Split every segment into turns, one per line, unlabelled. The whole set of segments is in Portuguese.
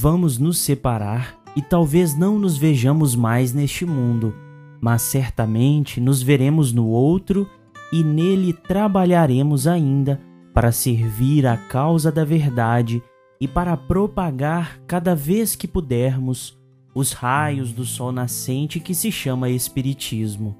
vamos nos separar e talvez não nos vejamos mais neste mundo, mas certamente nos veremos no outro e nele trabalharemos ainda para servir a causa da verdade e para propagar cada vez que pudermos os raios do sol nascente que se chama Espiritismo.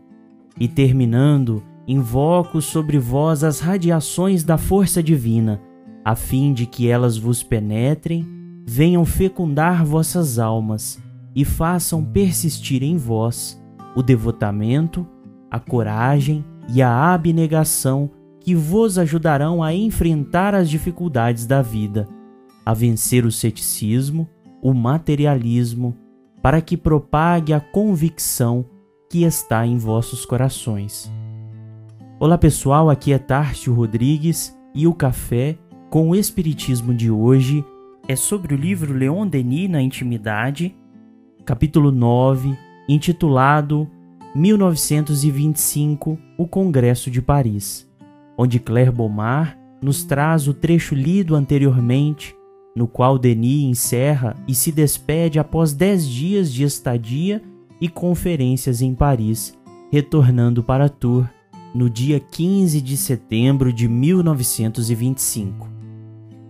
E terminando, invoco sobre vós as radiações da força divina, a fim de que elas vos penetrem, venham fecundar vossas almas e façam persistir em vós o devotamento, a coragem e a abnegação que vos ajudarão a enfrentar as dificuldades da vida, a vencer o ceticismo, o materialismo, para que propague a convicção que está em vossos corações. Olá pessoal, aqui é Tárcio Rodrigues e o café com o Espiritismo de hoje é sobre o livro Leon Denis na Intimidade, capítulo 9, intitulado 1925 O Congresso de Paris onde Claire Bomar nos traz o trecho lido anteriormente, no qual Denis encerra e se despede após dez dias de estadia e conferências em Paris, retornando para Tours no dia 15 de setembro de 1925.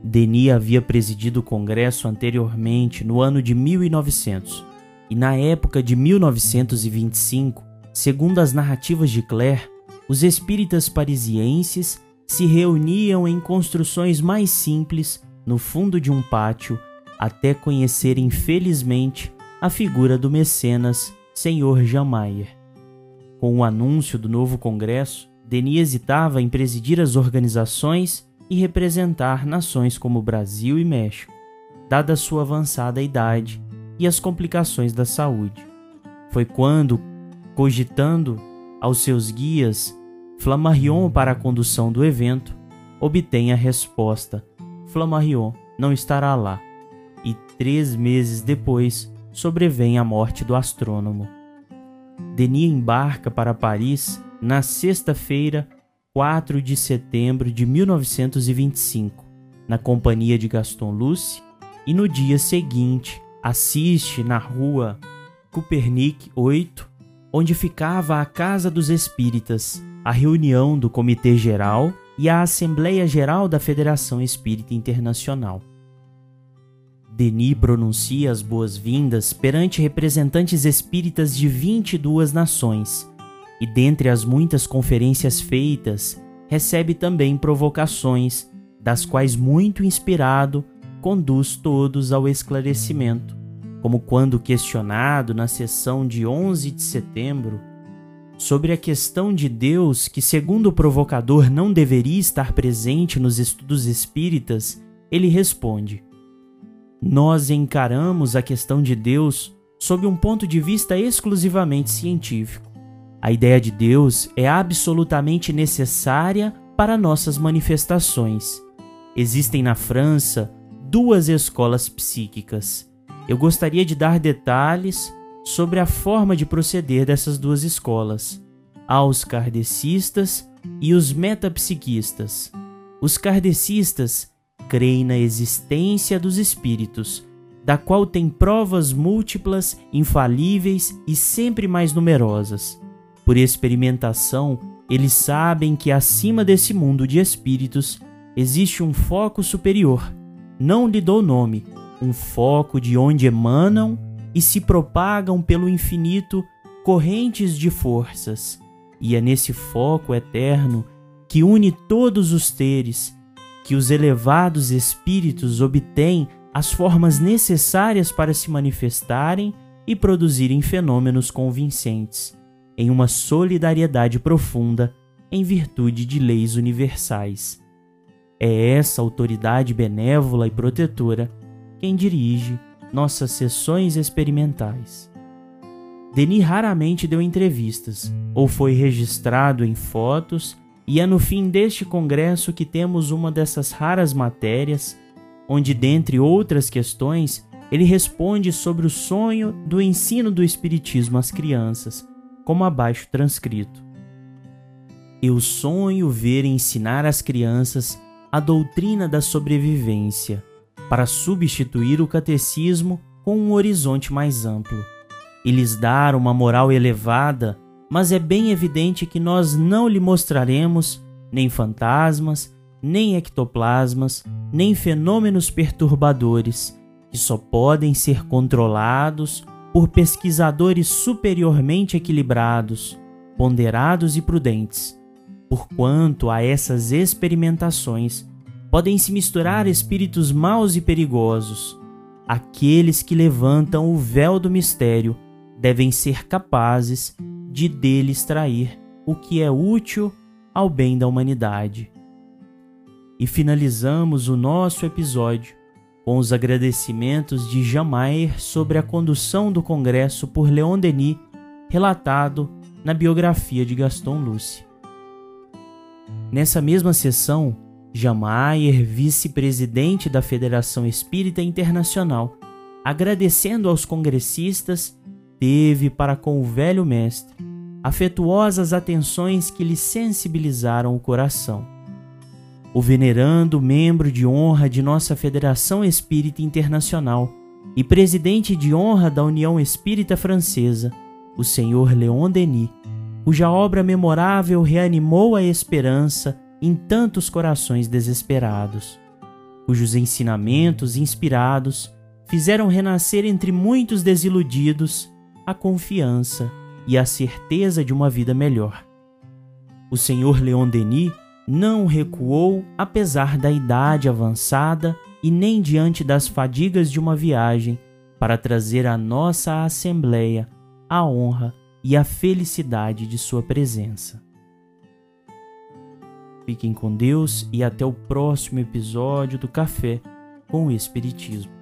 Denis havia presidido o congresso anteriormente no ano de 1900 e na época de 1925, segundo as narrativas de Claire, os espíritas parisienses se reuniam em construções mais simples no fundo de um pátio até conhecerem felizmente a figura do mecenas Senhor Jamayer. Com o anúncio do novo congresso, Denis hesitava em presidir as organizações e representar nações como Brasil e México, dada sua avançada idade e as complicações da saúde. Foi quando, cogitando aos seus guias Flammarion para a condução do evento, obtém a resposta: Flammarion não estará lá. E três meses depois sobrevém a morte do astrônomo. Denis embarca para Paris na sexta-feira, 4 de setembro de 1925, na companhia de Gaston Luce, e no dia seguinte assiste na rua Copernic 8, onde ficava a Casa dos Espíritas, a reunião do Comitê Geral e a Assembleia Geral da Federação Espírita Internacional. Denis pronuncia as boas-vindas perante representantes espíritas de 22 nações e, dentre as muitas conferências feitas, recebe também provocações, das quais, muito inspirado, conduz todos ao esclarecimento, como quando questionado na sessão de 11 de setembro sobre a questão de Deus que, segundo o provocador, não deveria estar presente nos estudos espíritas, ele responde: Nós encaramos a questão de Deus sob um ponto de vista exclusivamente científico. A ideia de Deus é absolutamente necessária para nossas manifestações. Existem na França duas escolas psíquicas. Eu gostaria de dar detalhes sobre a forma de proceder dessas duas escolas, aos kardecistas e os metapsiquistas. Os kardecistas creem na existência dos espíritos, da qual tem provas múltiplas, infalíveis e sempre mais numerosas. Por experimentação, eles sabem que acima desse mundo de espíritos existe um foco superior. Não lhe dou nome, um foco de onde emanam e se propagam pelo infinito correntes de forças, e é nesse foco eterno que une todos os teres que os elevados espíritos obtêm as formas necessárias para se manifestarem e produzirem fenômenos convincentes, em uma solidariedade profunda em virtude de leis universais. É essa autoridade benévola e protetora quem dirige nossas sessões experimentais. Denis raramente deu entrevistas ou foi registrado em fotos, e é no fim deste congresso que temos uma dessas raras matérias onde, dentre outras questões, ele responde sobre o sonho do ensino do Espiritismo às crianças, como abaixo transcrito. Eu sonho ver ensinar às crianças a doutrina da sobrevivência para substituir o catecismo com um horizonte mais amplo e lhes dar uma moral elevada, mas é bem evidente que nós não lhe mostraremos nem fantasmas, nem ectoplasmas, nem fenômenos perturbadores que só podem ser controlados por pesquisadores superiormente equilibrados, ponderados e prudentes, porquanto a essas experimentações podem se misturar espíritos maus e perigosos. Aqueles que levantam o véu do mistério devem ser capazes de dele extrair o que é útil ao bem da humanidade. E finalizamos o nosso episódio com os agradecimentos de Jamaer sobre a condução do congresso por Leon Denis, relatado na biografia de Gaston Luce. Nessa mesma sessão, Jamaer, vice-presidente da Federação Espírita Internacional, agradecendo aos congressistas, teve para com o velho mestre afetuosas atenções que lhe sensibilizaram o coração. O venerando membro de honra de nossa Federação Espírita Internacional e presidente de honra da União Espírita Francesa, o senhor Leon Denis, cuja obra memorável reanimou a esperança em tantos corações desesperados, cujos ensinamentos inspirados fizeram renascer entre muitos desiludidos a confiança e a certeza de uma vida melhor. O senhor Leon Denis não recuou apesar da idade avançada e nem diante das fadigas de uma viagem para trazer à nossa Assembleia a honra e a felicidade de sua presença. Fiquem com Deus e até o próximo episódio do Café com o Espiritismo.